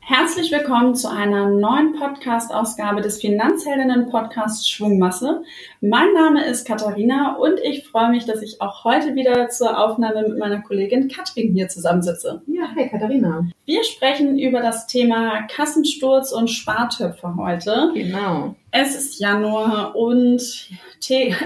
Herzlich willkommen zu einer neuen Podcast-Ausgabe des Finanzheldinnen-Podcasts Schwungmasse. Mein Name ist Katharina und ich freue mich, dass ich auch heute wieder zur Aufnahme mit meiner Kollegin Katrin hier zusammensitze. Ja, hi Katharina. Wir sprechen über das Thema Kassensturz und Spartöpfe heute. Genau. Es ist Januar und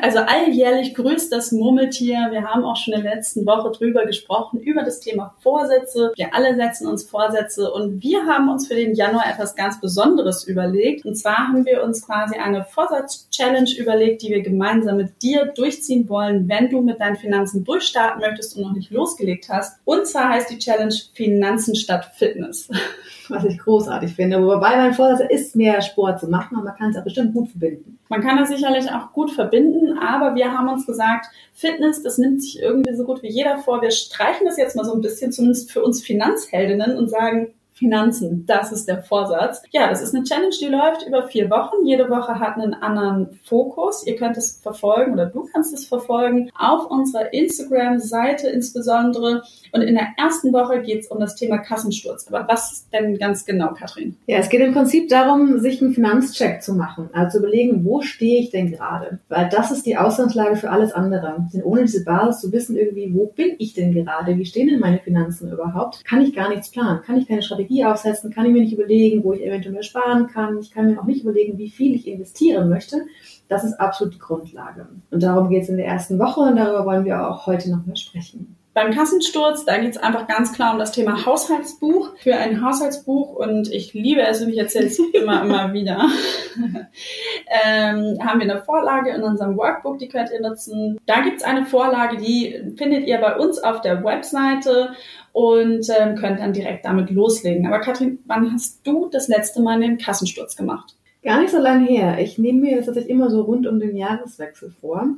also alljährlich grüßt das Murmeltier. Wir haben auch schon in der letzten Woche drüber gesprochen, über das Thema Vorsätze. Wir alle setzen uns Vorsätze und wir haben uns für den Januar etwas ganz Besonderes überlegt. Und zwar haben wir uns quasi eine Vorsatz-Challenge überlegt, die wir gemeinsam mit dir durchziehen wollen, wenn du mit deinen Finanzen durchstarten möchtest und noch nicht losgelegt hast. Und zwar heißt die Challenge Finanzen statt Fitness. Was ich großartig finde. Wobei mein Vorsatz ist, mehr Sport zu machen, aber man kann es auch bestimmt gut verbinden. Man kann das sicherlich auch gut verbinden, aber wir haben uns gesagt, Fitness, das nimmt sich irgendwie so gut wie jeder vor. Wir streichen das jetzt mal so ein bisschen, zumindest für uns Finanzheldinnen und sagen, Finanzen, das ist der Vorsatz. Ja, das ist eine Challenge, die läuft über vier Wochen. Jede Woche hat einen anderen Fokus. Ihr könnt es verfolgen oder du kannst es verfolgen auf unserer Instagram-Seite insbesondere. Und in der ersten Woche geht es um das Thema Kassensturz. Aber was denn ganz genau, Katrin? Ja, es geht im Prinzip darum, sich einen Finanzcheck zu machen. Also zu überlegen, wo stehe ich denn gerade? Weil das ist die Ausgangslage für alles andere. Denn ohne diese Basis zu wissen irgendwie, wo bin ich denn gerade? Wie stehen denn meine Finanzen überhaupt? Kann ich gar nichts planen? Kann ich keine Strategie Strategie aufsetzen, kann ich mir nicht überlegen, wo ich eventuell sparen kann. Ich kann mir auch nicht überlegen, wie viel ich investieren möchte. Das ist absolut die Grundlage. Und darum geht es in der ersten Woche und darüber wollen wir auch heute noch mal sprechen. Beim Kassensturz, da geht es einfach ganz klar um das Thema Haushaltsbuch. Für ein Haushaltsbuch, und ich liebe es und ich erzähle es immer, immer wieder, ähm, haben wir eine Vorlage in unserem Workbook, die könnt ihr nutzen. Da gibt es eine Vorlage, die findet ihr bei uns auf der Webseite und ähm, könnt dann direkt damit loslegen. Aber Katrin, wann hast du das letzte Mal den Kassensturz gemacht? Gar nicht so lange her. Ich nehme mir das tatsächlich immer so rund um den Jahreswechsel vor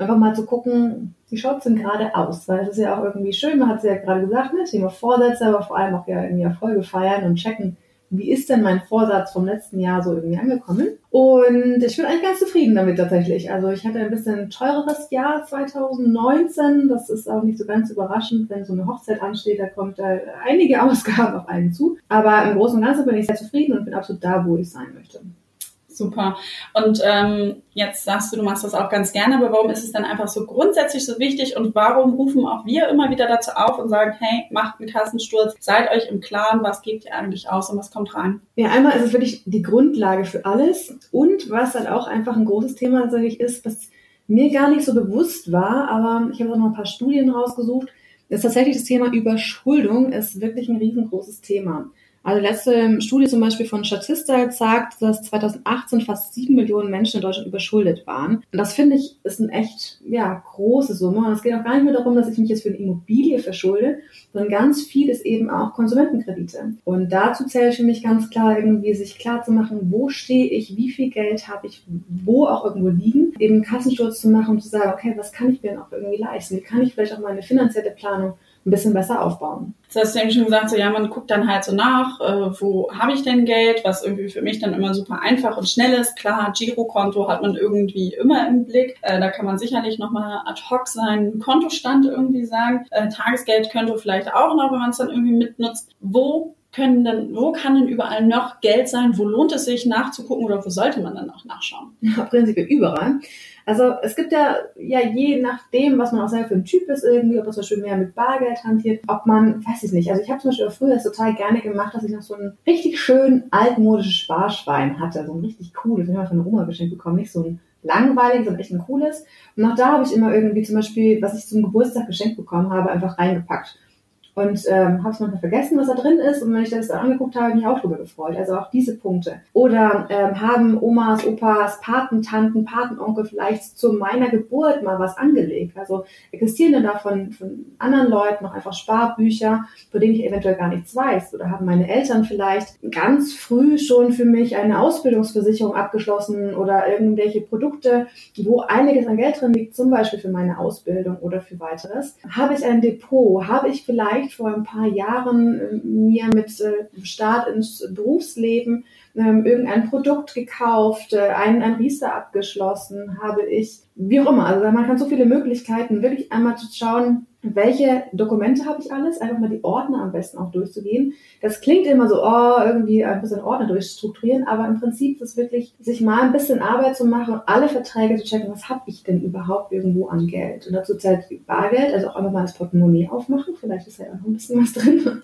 einfach mal zu gucken, wie schaut es denn gerade aus? Weil es ist ja auch irgendwie schön, man hat es ja gerade gesagt, ne? Thema Vorsätze, aber vor allem auch ja irgendwie Erfolge feiern und checken, wie ist denn mein Vorsatz vom letzten Jahr so irgendwie angekommen? Und ich bin eigentlich ganz zufrieden damit tatsächlich. Also ich hatte ein bisschen teureres Jahr 2019. Das ist auch nicht so ganz überraschend, wenn so eine Hochzeit ansteht, da kommt da einige Ausgaben auf einen zu. Aber im Großen und Ganzen bin ich sehr zufrieden und bin absolut da, wo ich sein möchte. Super. Und ähm, jetzt sagst du, du machst das auch ganz gerne, aber warum ist es dann einfach so grundsätzlich so wichtig und warum rufen auch wir immer wieder dazu auf und sagen, hey, macht einen Kassensturz, seid euch im Klaren, was gebt ihr eigentlich aus und was kommt rein? Ja, einmal ist es wirklich die Grundlage für alles und was halt auch einfach ein großes Thema natürlich ist, was mir gar nicht so bewusst war, aber ich habe auch noch ein paar Studien rausgesucht, ist tatsächlich das Thema Überschuldung ist wirklich ein riesengroßes Thema. Also letzte Studie zum Beispiel von Statista sagt, dass 2018 fast sieben Millionen Menschen in Deutschland überschuldet waren. Und das finde ich ist eine echt ja, große Summe. Und es geht auch gar nicht nur darum, dass ich mich jetzt für eine Immobilie verschulde, sondern ganz viel ist eben auch Konsumentenkredite. Und dazu zählt für mich ganz klar irgendwie sich klar zu machen, wo stehe ich, wie viel Geld habe ich, wo auch irgendwo liegen, eben einen Kassensturz zu machen und zu sagen, okay, was kann ich mir denn auch irgendwie leisten? Wie kann ich vielleicht auch meine finanzielle Planung ein bisschen besser aufbauen. Das hast du eben schon gesagt, so ja, man guckt dann halt so nach, äh, wo habe ich denn Geld, was irgendwie für mich dann immer super einfach und schnell ist. Klar, Girokonto hat man irgendwie immer im Blick. Äh, da kann man sicherlich nochmal ad hoc seinen Kontostand irgendwie sagen. Äh, Tagesgeldkonto vielleicht auch noch, wenn man es dann irgendwie mitnutzt. Wo können denn, wo kann denn überall noch Geld sein? Wo lohnt es sich nachzugucken oder wo sollte man dann auch nachschauen? Ja, prinzipiell überall. Also es gibt ja, ja je nachdem, was man auch selber für ein Typ ist irgendwie, ob man zum Beispiel mehr mit Bargeld hantiert, ob man, weiß ich nicht. Also ich habe zum Beispiel früher das total gerne gemacht, dass ich noch so ein richtig schön altmodisches Sparschwein hatte, so ein richtig cooles, ich habe von der Oma geschenkt bekommen, nicht so ein langweiliges, sondern echt ein cooles. Und auch da habe ich immer irgendwie zum Beispiel, was ich zum Geburtstag geschenkt bekommen habe, einfach reingepackt und ähm, habe es manchmal vergessen, was da drin ist. Und wenn ich das dann angeguckt habe, habe ich mich auch drüber gefreut. Also auch diese Punkte. Oder ähm, haben Omas, Opas, Patentanten, Patenonkel vielleicht zu meiner Geburt mal was angelegt? Also existieren denn da von, von anderen Leuten noch einfach Sparbücher, von denen ich eventuell gar nichts weiß? Oder haben meine Eltern vielleicht ganz früh schon für mich eine Ausbildungsversicherung abgeschlossen oder irgendwelche Produkte, wo einiges an Geld drin liegt, zum Beispiel für meine Ausbildung oder für weiteres? Habe ich ein Depot? Habe ich vielleicht vor ein paar Jahren äh, mir mit äh, Start ins Berufsleben ähm, irgendein Produkt gekauft, äh, einen, ein Riester abgeschlossen, habe ich, wie auch immer. Also man kann so viele Möglichkeiten, wirklich einmal zu schauen, welche Dokumente habe ich alles, einfach mal die Ordner am besten auch durchzugehen. Das klingt immer so, oh, irgendwie ein bisschen Ordner durchstrukturieren, aber im Prinzip ist es wirklich, sich mal ein bisschen Arbeit zu machen alle Verträge zu checken, was habe ich denn überhaupt irgendwo an Geld. Und dazu zählt Bargeld, also auch einfach mal das Portemonnaie aufmachen, vielleicht ist ja auch noch ein bisschen was drin.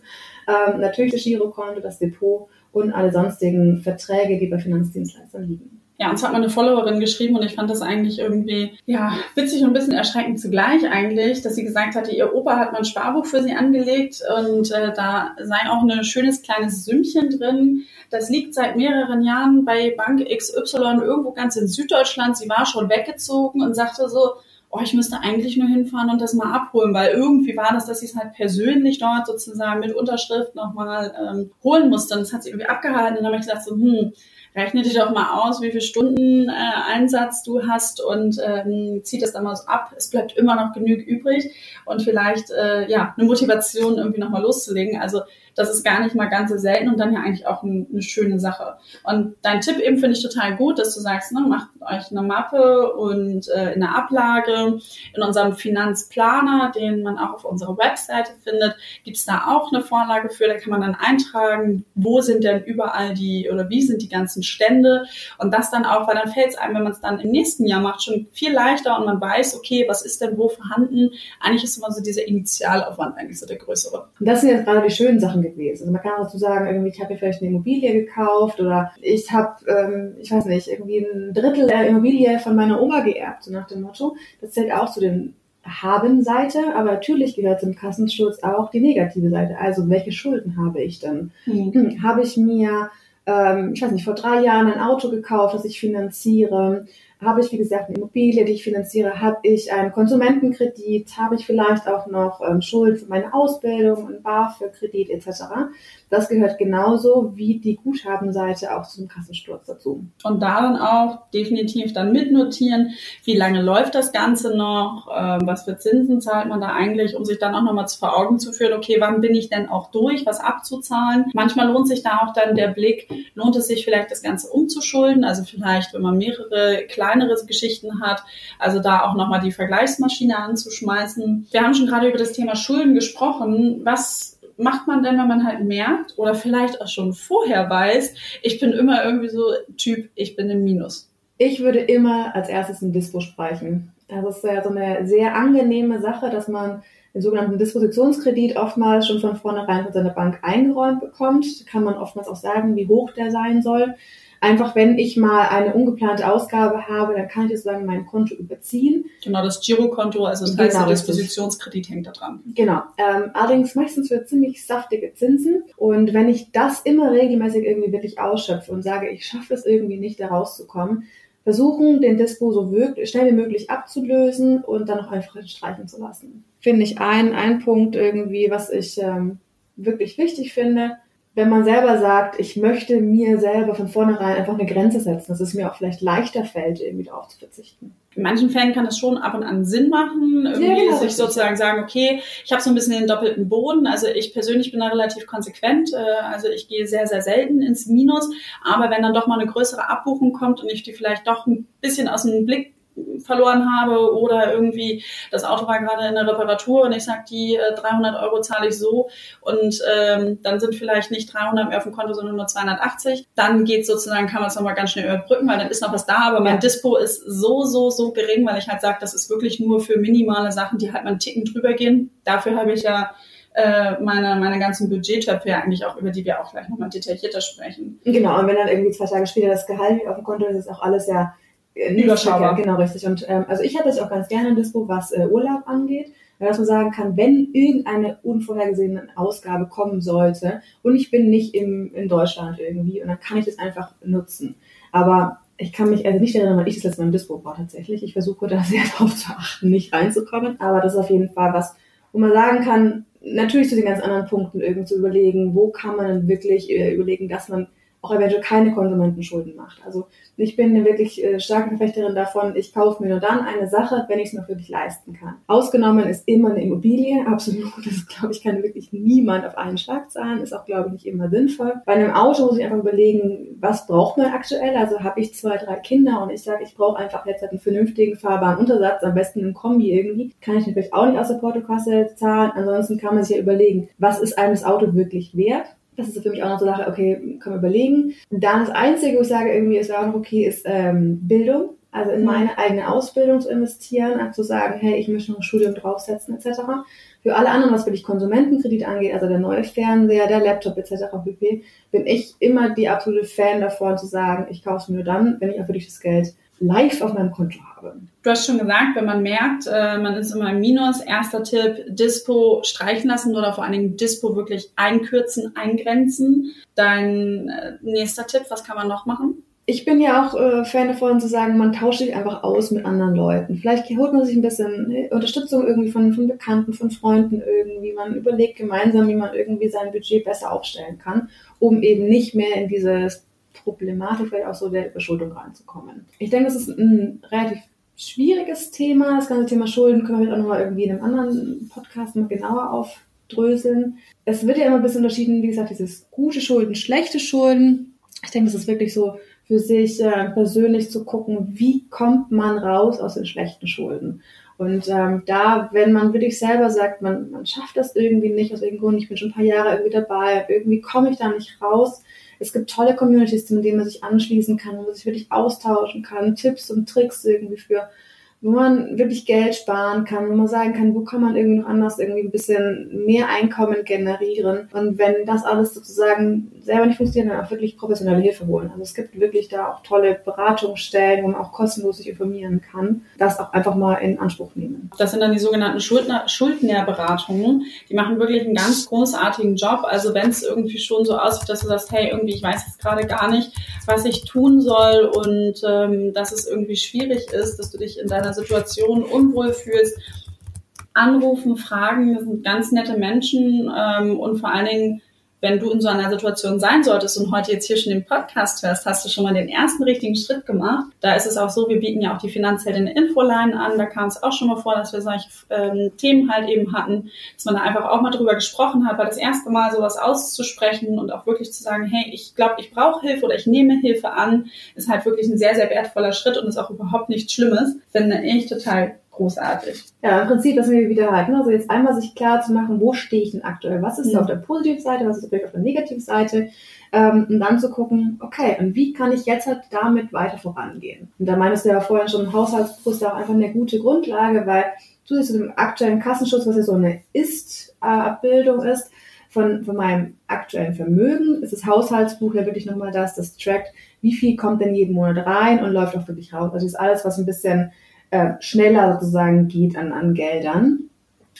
ähm, natürlich das Girokonto, das Depot und alle sonstigen Verträge, die bei Finanzdienstleistern liegen. Ja, uns hat mal eine Followerin geschrieben und ich fand das eigentlich irgendwie, ja, witzig und ein bisschen erschreckend zugleich eigentlich, dass sie gesagt hatte, ihr Opa hat mal ein Sparbuch für sie angelegt und äh, da sei auch ein schönes kleines Sümmchen drin. Das liegt seit mehreren Jahren bei Bank XY irgendwo ganz in Süddeutschland. Sie war schon weggezogen und sagte so, oh, ich müsste eigentlich nur hinfahren und das mal abholen, weil irgendwie war das, dass sie es halt persönlich dort sozusagen mit Unterschrift nochmal ähm, holen musste. Und das hat sie irgendwie abgehalten. Und dann habe ich gesagt so, hm, rechne dich doch mal aus, wie viel Stunden äh, Einsatz du hast und ähm, zieh das dann mal so ab. Es bleibt immer noch genug übrig und vielleicht äh, ja eine Motivation irgendwie nochmal loszulegen. Also das ist gar nicht mal ganz so selten und dann ja eigentlich auch ein, eine schöne Sache. Und dein Tipp eben finde ich total gut, dass du sagst, ne, macht euch eine Mappe und äh, in der Ablage, in unserem Finanzplaner, den man auch auf unserer Webseite findet, gibt es da auch eine Vorlage für, da kann man dann eintragen, wo sind denn überall die oder wie sind die ganzen Stände und das dann auch, weil dann fällt es einem, wenn man es dann im nächsten Jahr macht, schon viel leichter und man weiß, okay, was ist denn wo vorhanden. Eigentlich ist immer so dieser Initialaufwand eigentlich so der größere. Und das sind jetzt gerade die schönen Sachen, gewesen. Also man kann auch dazu sagen, irgendwie, ich habe mir vielleicht eine Immobilie gekauft oder ich habe, ähm, ich weiß nicht, irgendwie ein Drittel der Immobilie von meiner Oma geerbt, so nach dem Motto. Das zählt auch zu den haben-Seite, aber natürlich gehört zum Kassensturz auch die negative Seite. Also welche Schulden habe ich denn? Mhm. Hm, habe ich mir, ähm, ich weiß nicht, vor drei Jahren ein Auto gekauft, das ich finanziere? Habe ich, wie gesagt, eine Immobilie, die ich finanziere? Habe ich einen Konsumentenkredit? Habe ich vielleicht auch noch ähm, Schulden für meine Ausbildung, ein BAföG-Kredit etc.? Das gehört genauso wie die Guthabenseite auch zum Kassensturz dazu. Und da dann auch definitiv dann mitnotieren, wie lange läuft das Ganze noch, äh, was für Zinsen zahlt man da eigentlich, um sich dann auch nochmal vor Augen zu führen, okay, wann bin ich denn auch durch, was abzuzahlen. Manchmal lohnt sich da auch dann der Blick, lohnt es sich vielleicht das Ganze umzuschulden, also vielleicht, wenn man mehrere kleinere Geschichten hat, also da auch nochmal die Vergleichsmaschine anzuschmeißen. Wir haben schon gerade über das Thema Schulden gesprochen. Was macht man denn, wenn man halt merkt oder vielleicht auch schon vorher weiß, ich bin immer irgendwie so Typ, ich bin im Minus? Ich würde immer als erstes ein Dispo sprechen. Das ist ja so eine sehr angenehme Sache, dass man den sogenannten Dispositionskredit oftmals schon von vornherein von seiner Bank eingeräumt bekommt. Da kann man oftmals auch sagen, wie hoch der sein soll. Einfach wenn ich mal eine ungeplante Ausgabe habe, dann kann ich sozusagen mein Konto überziehen. Genau, das Girokonto, also das heißt, genau, der Dispositionskredit hängt da dran. Genau. Ähm, allerdings meistens für ziemlich saftige Zinsen. Und wenn ich das immer regelmäßig irgendwie wirklich ausschöpfe und sage, ich schaffe es irgendwie nicht, da rauszukommen, versuchen, den Dispo so schnell wie möglich abzulösen und dann noch einfach streichen zu lassen. Finde ich ein, ein Punkt irgendwie, was ich ähm, wirklich wichtig finde wenn man selber sagt, ich möchte mir selber von vornherein einfach eine Grenze setzen, dass es mir auch vielleicht leichter fällt, irgendwie darauf zu verzichten. In manchen Fällen kann es schon ab und an Sinn machen, irgendwie ja, genau, sich sozusagen sagen, okay, ich habe so ein bisschen den doppelten Boden. Also ich persönlich bin da relativ konsequent. Äh, also ich gehe sehr, sehr selten ins Minus. Aber wenn dann doch mal eine größere Abbuchung kommt und ich die vielleicht doch ein bisschen aus dem Blick verloren habe oder irgendwie das Auto war gerade in der Reparatur und ich sage, die äh, 300 Euro zahle ich so und ähm, dann sind vielleicht nicht 300 mehr auf dem Konto, sondern nur 280. Dann geht sozusagen, kann man es nochmal ganz schnell überbrücken, weil dann ist noch was da, aber mein Dispo ist so, so, so gering, weil ich halt sage, das ist wirklich nur für minimale Sachen, die halt mal einen Ticken drüber gehen. Dafür habe ich ja äh, meine, meine ganzen Budgettöpfe ja eigentlich auch, über die wir auch gleich nochmal detaillierter sprechen. Genau, und wenn dann irgendwie zwei Tage später das Gehalt auf dem Konto ist, ist auch alles ja Überschaubar. Genau, richtig. Und ähm, also ich habe das auch ganz gerne in Dispo, was äh, Urlaub angeht, weil dass man sagen kann, wenn irgendeine unvorhergesehene Ausgabe kommen sollte und ich bin nicht im, in Deutschland irgendwie und dann kann ich das einfach nutzen. Aber ich kann mich also nicht erinnern, weil ich das letzte Mal im Dispo war tatsächlich. Ich versuche da sehr darauf zu achten, nicht reinzukommen. Aber das ist auf jeden Fall was, wo man sagen kann, natürlich zu den ganz anderen Punkten irgendwie zu überlegen, wo kann man wirklich äh, überlegen, dass man auch eventuell keine Konsumentenschulden macht. Also ich bin eine wirklich äh, starke Verfechterin davon, ich kaufe mir nur dann eine Sache, wenn ich es mir wirklich leisten kann. Ausgenommen ist immer eine Immobilie, absolut. Das glaube ich kann wirklich niemand auf einen Schlag zahlen, ist auch glaube ich nicht immer sinnvoll. Bei einem Auto muss ich einfach überlegen, was braucht man aktuell? Also habe ich zwei, drei Kinder und ich sage, ich brauche einfach jetzt halt einen vernünftigen fahrbaren Untersatz, am besten einen Kombi irgendwie, kann ich natürlich auch nicht aus der Portokasse zahlen. Ansonsten kann man sich ja überlegen, was ist einem das Auto wirklich wert? Das ist für mich auch noch so eine Sache, okay, können wir überlegen. Und dann das Einzige, wo ich sage, irgendwie ist auch noch okay, ist ähm, Bildung. Also in mhm. meine eigene Ausbildung zu investieren, also zu sagen, hey, ich möchte noch ein Studium draufsetzen, etc. Für alle anderen, was wirklich Konsumentenkredit angeht, also der neue Fernseher, der Laptop etc. pp., bin ich immer die absolute Fan davon zu sagen, ich kaufe es mir nur dann, wenn ich auch wirklich das Geld live auf meinem Konto habe. Du hast schon gesagt, wenn man merkt, äh, man ist immer im Minus, erster Tipp, Dispo streichen lassen oder vor allen Dingen Dispo wirklich einkürzen, eingrenzen. Dein äh, nächster Tipp, was kann man noch machen? ich bin ja auch äh, Fan davon zu sagen, man tauscht sich einfach aus mit anderen Leuten. Vielleicht holt man sich ein bisschen ne, Unterstützung irgendwie von, von Bekannten, von Freunden irgendwie. Man überlegt gemeinsam, wie man irgendwie sein Budget besser aufstellen kann, um eben nicht mehr in dieses Problematik vielleicht auch so der Überschuldung reinzukommen. Ich denke, das ist ein relativ schwieriges Thema. Das ganze Thema Schulden können wir auch nochmal irgendwie in einem anderen Podcast mal genauer aufdröseln. Es wird ja immer ein bisschen unterschieden, wie gesagt, dieses gute Schulden, schlechte Schulden. Ich denke, das ist wirklich so für sich äh, persönlich zu gucken, wie kommt man raus aus den schlechten Schulden. Und ähm, da, wenn man wirklich selber sagt, man, man schafft das irgendwie nicht, aus irgendeinem Grund, ich bin schon ein paar Jahre irgendwie dabei, irgendwie komme ich da nicht raus, es gibt tolle Communities, in denen man sich anschließen kann, wo man sich wirklich austauschen kann, Tipps und Tricks irgendwie für wo man wirklich Geld sparen kann, wo man sagen kann, wo kann man irgendwie noch anders irgendwie ein bisschen mehr Einkommen generieren. Und wenn das alles sozusagen selber nicht funktioniert, dann auch wirklich professionelle Hilfe holen. Also es gibt wirklich da auch tolle Beratungsstellen, wo man auch kostenlos sich informieren kann. Das auch einfach mal in Anspruch nehmen. Das sind dann die sogenannten Schuldner, Schuldnerberatungen. Die machen wirklich einen ganz großartigen Job. Also wenn es irgendwie schon so aussieht, dass du sagst, hey, irgendwie, ich weiß jetzt gerade gar nicht, was ich tun soll und ähm, dass es irgendwie schwierig ist, dass du dich in deiner Situation unwohl fühlst, anrufen, fragen. Das sind ganz nette Menschen ähm, und vor allen Dingen wenn du in so einer Situation sein solltest und heute jetzt hier schon den Podcast hörst, hast du schon mal den ersten richtigen Schritt gemacht. Da ist es auch so, wir bieten ja auch die Finanzheldin Infoline an. Da kam es auch schon mal vor, dass wir solche ähm, Themen halt eben hatten, dass man da einfach auch mal drüber gesprochen hat, weil das erste Mal sowas auszusprechen und auch wirklich zu sagen, hey, ich glaube, ich brauche Hilfe oder ich nehme Hilfe an, ist halt wirklich ein sehr, sehr wertvoller Schritt und ist auch überhaupt nichts Schlimmes. Finde ich total großartig. Ja, im Prinzip, das wir wieder halten. Also jetzt einmal sich klar zu machen, wo stehe ich denn aktuell? Was ist mhm. auf der positiven Seite, was ist vielleicht auf der negativen Seite? Ähm, und dann zu gucken, okay, und wie kann ich jetzt halt damit weiter vorangehen? Und da meinst du ja vorhin schon, Haushaltsbuch ist da auch einfach eine gute Grundlage, weil zusätzlich zu dem aktuellen Kassenschutz, was ja so eine Ist-Abbildung ist, von, von meinem aktuellen Vermögen ist das Haushaltsbuch ja wirklich nochmal das, das trackt, wie viel kommt denn jeden Monat rein und läuft auch wirklich raus. Also das ist alles, was ein bisschen äh, schneller sozusagen geht an, an Geldern.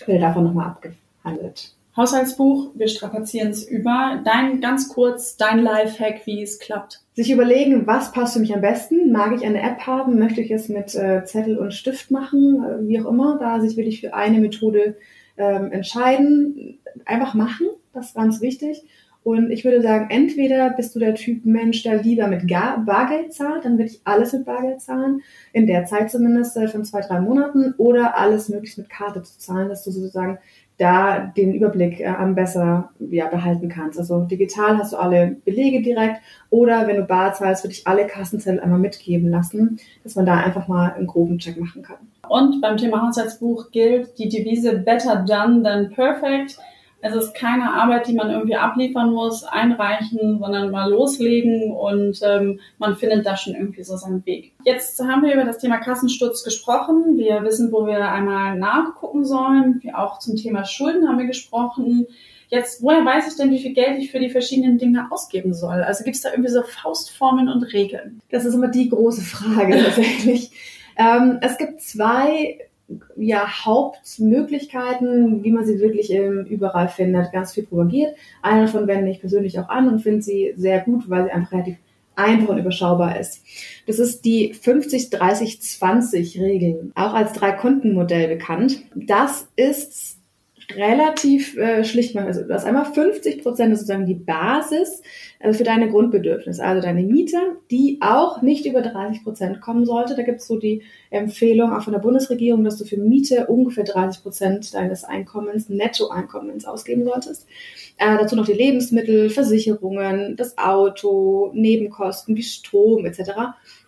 Wird davon nochmal abgehandelt. Haushaltsbuch, wir strapazieren es über. Dein, ganz kurz, dein Lifehack, wie es klappt. Sich überlegen, was passt für mich am besten? Mag ich eine App haben? Möchte ich es mit äh, Zettel und Stift machen? Äh, wie auch immer. Da sich wirklich für eine Methode ähm, entscheiden. Einfach machen, das ist ganz wichtig. Und ich würde sagen, entweder bist du der Typ Mensch, der lieber mit Bargeld zahlt, dann würde ich alles mit Bargeld zahlen, in der Zeit zumindest äh, von zwei, drei Monaten, oder alles möglichst mit Karte zu zahlen, dass du sozusagen da den Überblick äh, am besser ja, behalten kannst. Also digital hast du alle Belege direkt oder wenn du bar zahlst, würde ich alle Kassenzettel einmal mitgeben lassen, dass man da einfach mal einen groben Check machen kann. Und beim Thema Haushaltsbuch gilt die Devise Better Done Than Perfect. Es ist keine Arbeit, die man irgendwie abliefern muss, einreichen, sondern mal loslegen und ähm, man findet da schon irgendwie so seinen Weg. Jetzt haben wir über das Thema Kassensturz gesprochen. Wir wissen, wo wir einmal nachgucken sollen. Wir auch zum Thema Schulden haben wir gesprochen. Jetzt, woher weiß ich denn, wie viel Geld ich für die verschiedenen Dinge ausgeben soll? Also gibt es da irgendwie so Faustformeln und Regeln? Das ist immer die große Frage tatsächlich. ähm, es gibt zwei ja, Hauptmöglichkeiten, wie man sie wirklich ähm, überall findet, ganz viel propagiert. Eine davon wende ich persönlich auch an und finde sie sehr gut, weil sie einfach relativ einfach und überschaubar ist. Das ist die 50-30-20-Regel, auch als Drei-Konten-Modell bekannt. Das ist relativ äh, schlicht machen. Also du hast einmal 50 Prozent sozusagen die Basis also für deine Grundbedürfnisse, also deine Miete, die auch nicht über 30 Prozent kommen sollte. Da gibt es so die Empfehlung auch von der Bundesregierung, dass du für Miete ungefähr 30 Prozent deines Einkommens, Nettoeinkommens ausgeben solltest. Äh, dazu noch die Lebensmittel, Versicherungen, das Auto, Nebenkosten wie Strom etc.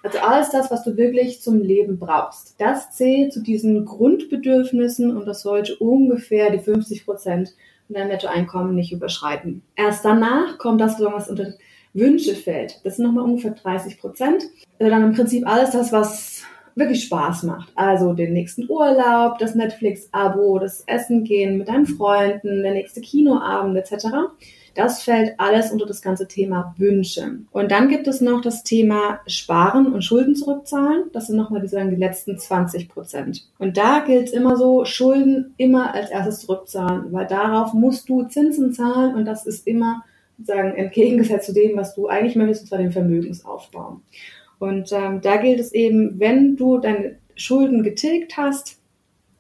Also alles das, was du wirklich zum Leben brauchst. Das zählt zu diesen Grundbedürfnissen und das sollte ungefähr die 50 Prozent dein Nettoeinkommen nicht überschreiten. Erst danach kommt das, was unter Wünsche fällt. Das sind nochmal ungefähr 30 Prozent. Also dann im Prinzip alles das, was wirklich Spaß macht. Also den nächsten Urlaub, das Netflix-Abo, das Essen gehen mit deinen Freunden, der nächste Kinoabend etc. Das fällt alles unter das ganze Thema Wünsche. Und dann gibt es noch das Thema Sparen und Schulden zurückzahlen. Das sind nochmal die, sagen, die letzten 20 Prozent. Und da gilt es immer so, Schulden immer als erstes zurückzahlen, weil darauf musst du Zinsen zahlen und das ist immer sagen, entgegengesetzt zu dem, was du eigentlich möchtest, und zwar den Vermögensaufbau. Und ähm, da gilt es eben, wenn du deine Schulden getilgt hast,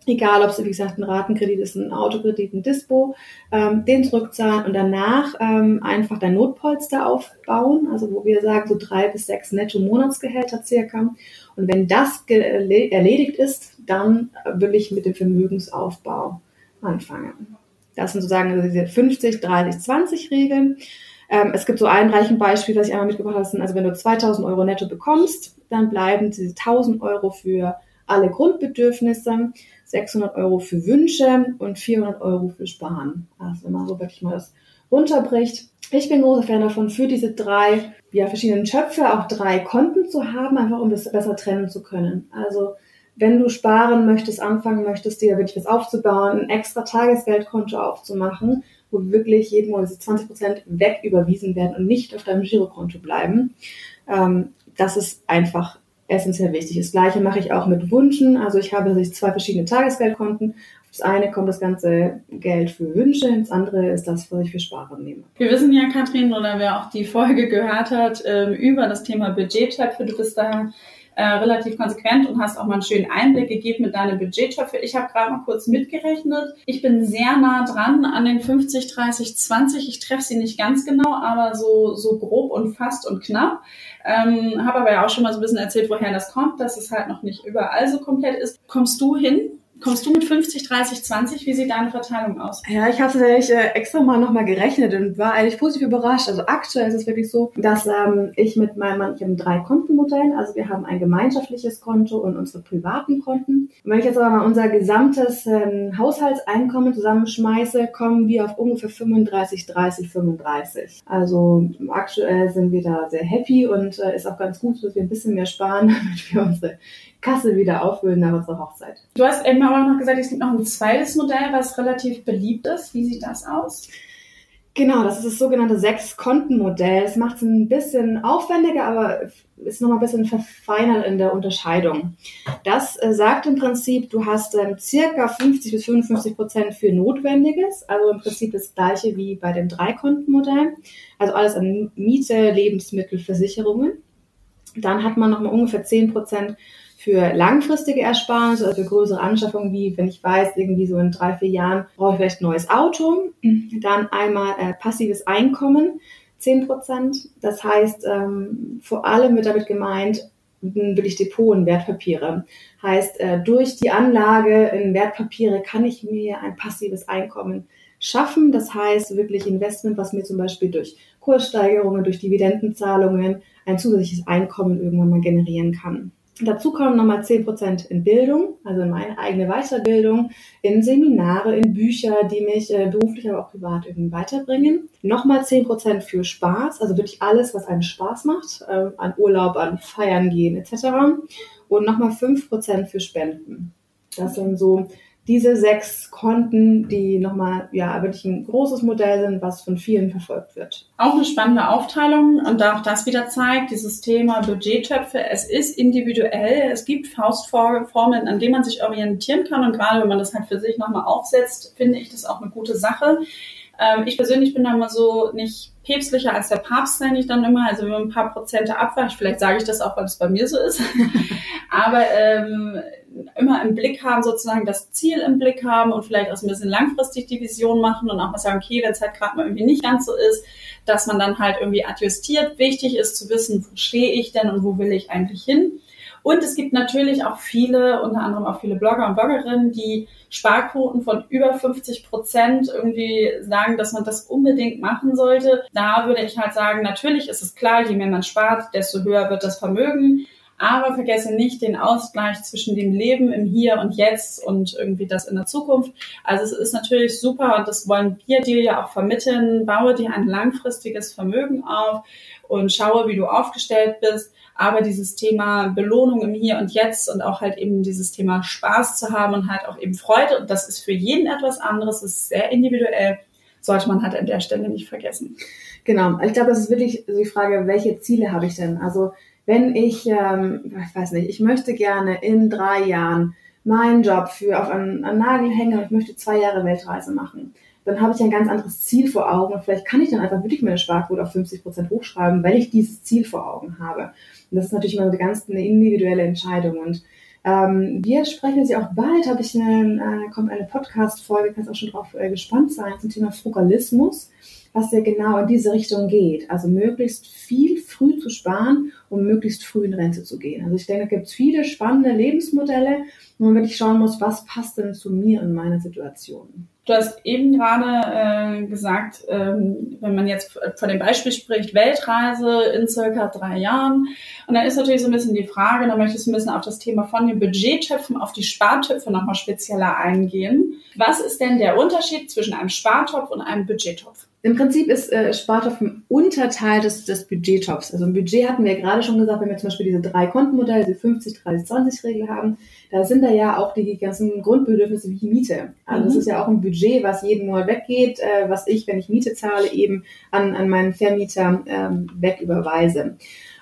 egal ob es wie gesagt ein Ratenkredit ist, ein Autokredit, ein Dispo, ähm, den zurückzahlen und danach ähm, einfach dein Notpolster aufbauen, also wo wir sagen so drei bis sechs Netto-Monatsgehälter circa. Und wenn das erledigt ist, dann will ich mit dem Vermögensaufbau anfangen. Das sind sozusagen diese 50, 30, 20 Regeln. Ähm, es gibt so ein Beispiel, was ich einmal mitgebracht habe. Also wenn du 2000 Euro netto bekommst, dann bleiben diese 1000 Euro für alle Grundbedürfnisse, 600 Euro für Wünsche und 400 Euro für Sparen. Also wenn man so wirklich mal das runterbricht. Ich bin großer Fan davon, für diese drei ja, verschiedenen Schöpfe auch drei Konten zu haben, einfach um das besser trennen zu können. Also wenn du sparen möchtest, anfangen möchtest, dir wirklich was aufzubauen, ein extra Tagesgeldkonto aufzumachen, wo wirklich jeden Monat diese 20 Prozent weg überwiesen werden und nicht auf deinem Girokonto bleiben. Ähm, das ist einfach essentiell wichtig. Das gleiche mache ich auch mit Wünschen. Also ich habe zwei verschiedene Tagesgeldkonten. Das eine kommt das ganze Geld für Wünsche, das andere ist das, was ich für Sparen nehme. Wir wissen ja, Katrin, oder wer auch die Folge gehört hat, ähm, über das Thema Budgettöpfe. Du bist da äh, relativ konsequent und hast auch mal einen schönen Einblick gegeben mit deinen Budgettöpfe. Ich habe gerade mal kurz mitgerechnet. Ich bin sehr nah dran an den 50, 30, 20. Ich treffe sie nicht ganz genau, aber so, so grob und fast und knapp. Ähm, habe aber ja auch schon mal so ein bisschen erzählt, woher das kommt, dass es halt noch nicht überall so komplett ist. Kommst du hin? Kommst du mit 50, 30, 20? Wie sieht deine Verteilung aus? Ja, ich habe tatsächlich äh, extra mal nochmal gerechnet und war eigentlich positiv überrascht. Also aktuell ist es wirklich so, dass ähm, ich mit meinem Mann, ich habe ein Drei-Konten-Modell. Also wir haben ein gemeinschaftliches Konto und unsere privaten Konten. Und wenn ich jetzt aber mal unser gesamtes ähm, Haushaltseinkommen zusammenschmeiße, kommen wir auf ungefähr 35, 30, 35. Also aktuell sind wir da sehr happy und äh, ist auch ganz gut, dass wir ein bisschen mehr sparen, damit wir unsere Kasse wieder auffüllen nach unserer Hochzeit. Du hast eben aber noch gesagt, es gibt noch ein zweites Modell, was relativ beliebt ist. Wie sieht das aus? Genau, das ist das sogenannte Sechs-Konten-Modell. Es macht es ein bisschen aufwendiger, aber ist nochmal ein bisschen verfeinert in der Unterscheidung. Das äh, sagt im Prinzip, du hast ähm, circa 50 bis 55 Prozent für Notwendiges, also im Prinzip das gleiche wie bei dem Drei-Konten-Modell. Also alles an Miete, Lebensmittel, Versicherungen. Dann hat man nochmal ungefähr 10 Prozent für langfristige Ersparnisse, also für größere Anschaffungen, wie wenn ich weiß, irgendwie so in drei, vier Jahren brauche ich vielleicht ein neues Auto. Dann einmal äh, passives Einkommen, 10 Prozent. Das heißt, ähm, vor allem wird damit gemeint, will ich Depot in Wertpapiere. Heißt, äh, durch die Anlage in Wertpapiere kann ich mir ein passives Einkommen schaffen. Das heißt wirklich Investment, was mir zum Beispiel durch Kurssteigerungen, durch Dividendenzahlungen ein zusätzliches Einkommen irgendwann mal generieren kann. Dazu kommen nochmal 10% in Bildung, also in meine eigene Weiterbildung, in Seminare, in Bücher, die mich äh, beruflich, aber auch privat irgendwie weiterbringen. Nochmal 10% für Spaß, also wirklich alles, was einen Spaß macht, äh, an Urlaub, an Feiern gehen etc. Und nochmal 5% für Spenden. Das sind so diese sechs Konten, die nochmal ja wirklich ein großes Modell sind, was von vielen verfolgt wird. Auch eine spannende Aufteilung und auch das wieder zeigt, dieses Thema Budgettöpfe, es ist individuell, es gibt Faustformeln, an denen man sich orientieren kann und gerade wenn man das halt für sich nochmal aufsetzt, finde ich das auch eine gute Sache. Ähm, ich persönlich bin da mal so nicht päpstlicher als der Papst, nenne ich dann immer. Also wenn man ein paar Prozente abweicht, vielleicht sage ich das auch, weil es bei mir so ist. Aber ähm, immer im Blick haben, sozusagen das Ziel im Blick haben und vielleicht auch ein bisschen langfristig die Vision machen und auch mal sagen, okay, wenn es halt gerade mal irgendwie nicht ganz so ist, dass man dann halt irgendwie adjustiert. Wichtig ist zu wissen, wo stehe ich denn und wo will ich eigentlich hin. Und es gibt natürlich auch viele, unter anderem auch viele Blogger und Bloggerinnen, die Sparquoten von über 50 Prozent irgendwie sagen, dass man das unbedingt machen sollte. Da würde ich halt sagen, natürlich ist es klar, je mehr man spart, desto höher wird das Vermögen. Aber vergesse nicht den Ausgleich zwischen dem Leben im Hier und Jetzt und irgendwie das in der Zukunft. Also es ist natürlich super und das wollen wir dir ja auch vermitteln. Baue dir ein langfristiges Vermögen auf und schaue, wie du aufgestellt bist. Aber dieses Thema Belohnung im Hier und Jetzt und auch halt eben dieses Thema Spaß zu haben und halt auch eben Freude, und das ist für jeden etwas anderes, ist sehr individuell, sollte man halt an der Stelle nicht vergessen. Genau. Ich glaube, das ist wirklich die Frage, welche Ziele habe ich denn? Also wenn ich, ähm, ich weiß nicht, ich möchte gerne in drei Jahren meinen Job für auf einen, einen Nagel hängen und ich möchte zwei Jahre Weltreise machen, dann habe ich ein ganz anderes Ziel vor Augen und vielleicht kann ich dann einfach wirklich meine Sparquote auf 50 Prozent hochschreiben, weil ich dieses Ziel vor Augen habe. Und das ist natürlich immer eine ganz eine individuelle Entscheidung und ähm, wir sprechen jetzt ja auch bald, habe ich eine, äh, kommt eine Podcast-Folge, kannst auch schon drauf äh, gespannt sein, zum Thema Frugalismus was ja genau in diese Richtung geht. Also möglichst viel früh zu sparen, um möglichst früh in Rente zu gehen. Also ich denke, da gibt es viele spannende Lebensmodelle, wo man wirklich schauen muss, was passt denn zu mir in meiner Situation. Du hast eben gerade äh, gesagt, ähm, wenn man jetzt von dem Beispiel spricht, Weltreise in circa drei Jahren. Und dann ist natürlich so ein bisschen die Frage, da möchtest du ein bisschen auf das Thema von den Budgettöpfen auf die Spartöpfe nochmal spezieller eingehen. Was ist denn der Unterschied zwischen einem Spartopf und einem Budgettopf? Im Prinzip ist äh, Spartopf ein Unterteil des, des Budgettops. Also ein Budget hatten wir ja gerade schon gesagt, wenn wir zum Beispiel diese drei Kontenmodelle, diese 50, 30, 20 Regel haben, da sind da ja auch die ganzen Grundbedürfnisse wie Miete. Also mhm. das ist ja auch ein Budget, was jeden Monat weggeht, äh, was ich, wenn ich Miete zahle, eben an, an meinen Vermieter ähm, wegüberweise.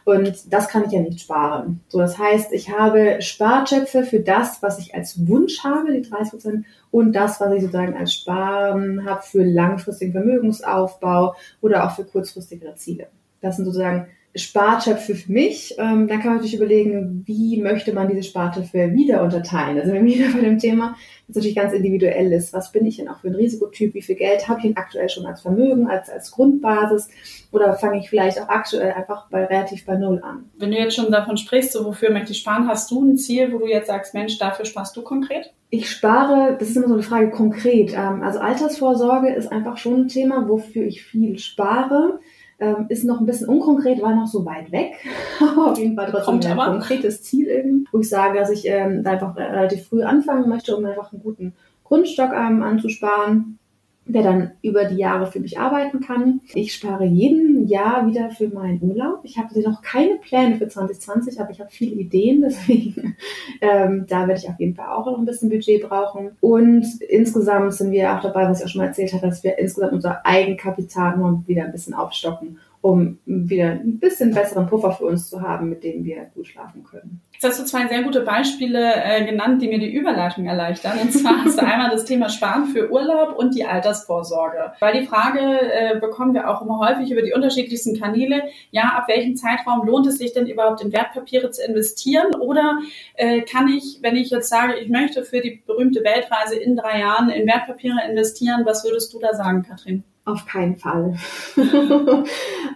Und das kann ich ja nicht sparen. So, das heißt, ich habe Spartöpfe für das, was ich als Wunsch habe, die 30 Prozent, und das, was ich sozusagen als Sparen habe für langfristigen Vermögensaufbau oder auch für kurzfristigere Ziele. Das sind sozusagen Spartöpfe für mich. Ähm, dann kann man natürlich überlegen, wie möchte man diese Spartöpfe wieder unterteilen. Also wenn wir wieder bei dem Thema, das natürlich ganz individuell ist. Was bin ich denn auch für ein Risikotyp? Wie viel Geld habe ich denn aktuell schon als Vermögen, als, als Grundbasis? Oder fange ich vielleicht auch aktuell einfach bei relativ bei Null an? Wenn du jetzt schon davon sprichst, so wofür möchte ich sparen, hast du ein Ziel, wo du jetzt sagst, Mensch, dafür sparst du konkret? Ich spare, das ist immer so eine Frage konkret. Ähm, also Altersvorsorge ist einfach schon ein Thema, wofür ich viel spare. Ähm, ist noch ein bisschen unkonkret, war noch so weit weg. Auf jeden Fall trotzdem ein aber. konkretes Ziel irgendwie, wo ich sage, dass ich ähm, da einfach relativ früh anfangen möchte, um einfach einen guten Grundstock ähm, anzusparen der dann über die Jahre für mich arbeiten kann. Ich spare jeden Jahr wieder für meinen Urlaub. Ich habe noch keine Pläne für 2020, aber ich habe viele Ideen, deswegen ähm, da werde ich auf jeden Fall auch noch ein bisschen Budget brauchen. Und insgesamt sind wir auch dabei, was ich auch schon mal erzählt habe, dass wir insgesamt unser Eigenkapital nur wieder ein bisschen aufstocken um wieder ein bisschen besseren Puffer für uns zu haben, mit dem wir gut schlafen können. Jetzt hast du zwei sehr gute Beispiele äh, genannt, die mir die Überleitung erleichtern. Und zwar hast du einmal das Thema Sparen für Urlaub und die Altersvorsorge. Weil die Frage äh, bekommen wir auch immer häufig über die unterschiedlichsten Kanäle. Ja, ab welchem Zeitraum lohnt es sich denn überhaupt in Wertpapiere zu investieren? Oder äh, kann ich, wenn ich jetzt sage, ich möchte für die berühmte Weltreise in drei Jahren in Wertpapiere investieren, was würdest du da sagen, Katrin? Auf keinen Fall.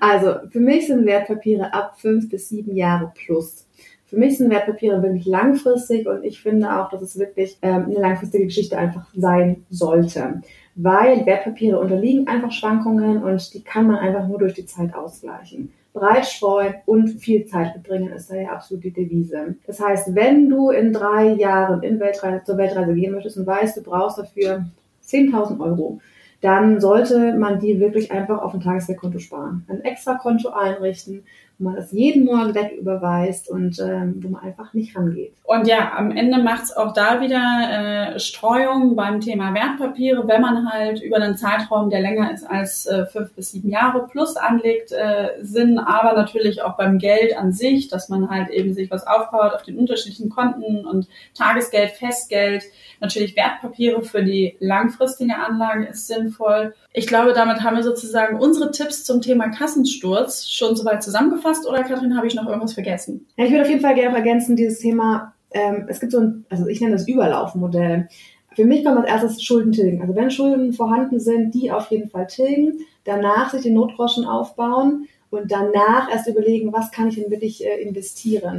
also für mich sind Wertpapiere ab fünf bis sieben Jahre plus. Für mich sind Wertpapiere wirklich langfristig und ich finde auch, dass es wirklich ähm, eine langfristige Geschichte einfach sein sollte. Weil Wertpapiere unterliegen einfach Schwankungen und die kann man einfach nur durch die Zeit ausgleichen. Breit streuen und viel Zeit mitbringen ist da ja absolut die Devise. Das heißt, wenn du in drei Jahren in Weltreise, zur Weltreise gehen möchtest und weißt, du brauchst dafür 10.000 Euro, dann sollte man die wirklich einfach auf ein Tagesgeldkonto sparen. Ein extra Konto einrichten, wo man das jeden Morgen wegüberweist und ähm, wo man einfach nicht rangeht. Und ja, am Ende macht es auch da wieder äh, Streuung beim Thema Wertpapiere, wenn man halt über einen Zeitraum, der länger ist als äh, fünf bis sieben Jahre plus anlegt, äh, Sinn, aber natürlich auch beim Geld an sich, dass man halt eben sich was aufbaut auf den unterschiedlichen Konten und Tagesgeld, Festgeld, natürlich Wertpapiere für die langfristige Anlage ist sinnvoll. Ich glaube, damit haben wir sozusagen unsere Tipps zum Thema Kassensturz schon soweit zusammengefasst zusammengefasst oder Kathrin, habe ich noch irgendwas vergessen? Ja, ich würde auf jeden Fall gerne noch ergänzen, dieses Thema ähm, es gibt so ein, also ich nenne das Überlaufmodell. Für mich kommt als erstes Schulden tilgen. Also wenn Schulden vorhanden sind, die auf jeden Fall tilgen, danach sich den Notgroschen aufbauen und danach erst überlegen, was kann ich denn wirklich äh, investieren.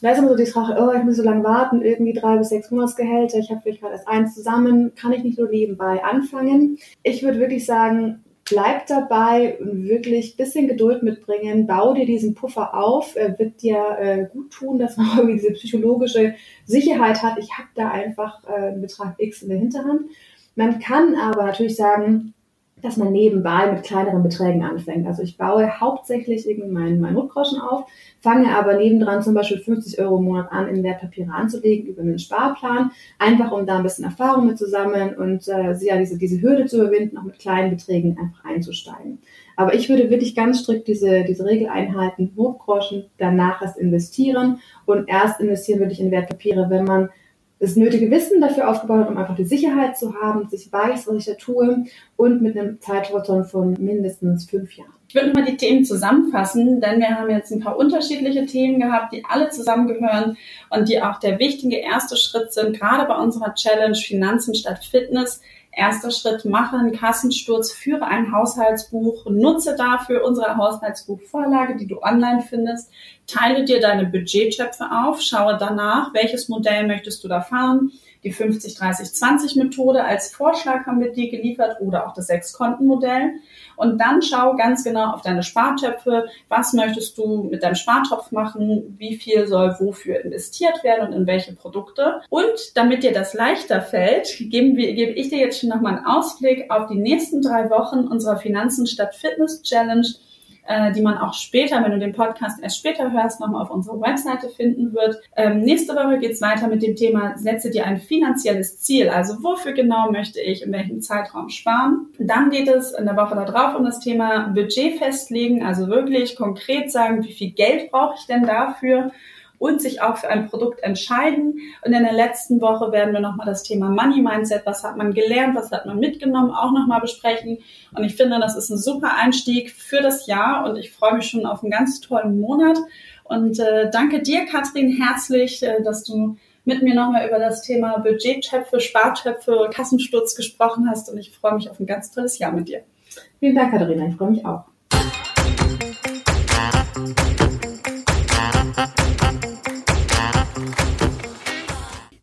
Und da ist immer so die Frage, oh, ich muss so lange warten, irgendwie drei bis sechs Monatsgehälter, ich habe vielleicht gerade erst eins zusammen, kann ich nicht nur nebenbei anfangen? Ich würde wirklich sagen, bleib dabei und wirklich bisschen Geduld mitbringen, bau dir diesen Puffer auf, wird dir äh, gut tun, dass man irgendwie diese psychologische Sicherheit hat, ich habe da einfach äh, einen Betrag X in der Hinterhand. Man kann aber natürlich sagen, dass man nebenbei mit kleineren Beträgen anfängt. Also ich baue hauptsächlich irgendwie meinen mein Notgroschen auf, fange aber nebendran zum Beispiel 50 Euro im Monat an, in Wertpapiere anzulegen über einen Sparplan, einfach um da ein bisschen Erfahrung mit zu sammeln und äh, ja, diese, diese Hürde zu überwinden, auch mit kleinen Beträgen einfach einzusteigen. Aber ich würde wirklich ganz strikt diese, diese Regel einhalten, Notgroschen, danach erst investieren und erst investieren würde ich in Wertpapiere, wenn man das nötige Wissen dafür aufgebaut hat, um einfach die Sicherheit zu haben, dass ich weiß, was ich da tue und mit einem Zeithorizont von mindestens fünf Jahren. Ich würde mal die Themen zusammenfassen, denn wir haben jetzt ein paar unterschiedliche Themen gehabt, die alle zusammengehören und die auch der wichtige erste Schritt sind, gerade bei unserer Challenge Finanzen statt Fitness, Erster Schritt, mache einen Kassensturz, führe ein Haushaltsbuch, nutze dafür unsere Haushaltsbuchvorlage, die du online findest, teile dir deine Budgettöpfe auf, schaue danach, welches Modell möchtest du da fahren, die 50-30-20-Methode als Vorschlag haben wir dir geliefert oder auch das Sechs-Konten-Modell. Und dann schau ganz genau auf deine Spartöpfe. Was möchtest du mit deinem Spartopf machen? Wie viel soll wofür investiert werden und in welche Produkte? Und damit dir das leichter fällt, geben wir, gebe ich dir jetzt schon nochmal einen Ausblick auf die nächsten drei Wochen unserer Finanzen statt Fitness Challenge äh, die man auch später, wenn du den Podcast erst später hörst, nochmal auf unserer Webseite finden wird. Ähm, nächste Woche geht's weiter mit dem Thema, setze dir ein finanzielles Ziel. Also wofür genau möchte ich in welchem Zeitraum sparen? Dann geht es in der Woche darauf um das Thema Budget festlegen, also wirklich konkret sagen, wie viel Geld brauche ich denn dafür? Und sich auch für ein Produkt entscheiden. Und in der letzten Woche werden wir nochmal das Thema Money Mindset, was hat man gelernt, was hat man mitgenommen, auch nochmal besprechen. Und ich finde, das ist ein super Einstieg für das Jahr und ich freue mich schon auf einen ganz tollen Monat. Und äh, danke dir, Katrin, herzlich, äh, dass du mit mir nochmal über das Thema Budgettöpfe, Spartöpfe, Kassensturz gesprochen hast. Und ich freue mich auf ein ganz tolles Jahr mit dir. Vielen Dank, Katharina. Ich freue mich auch.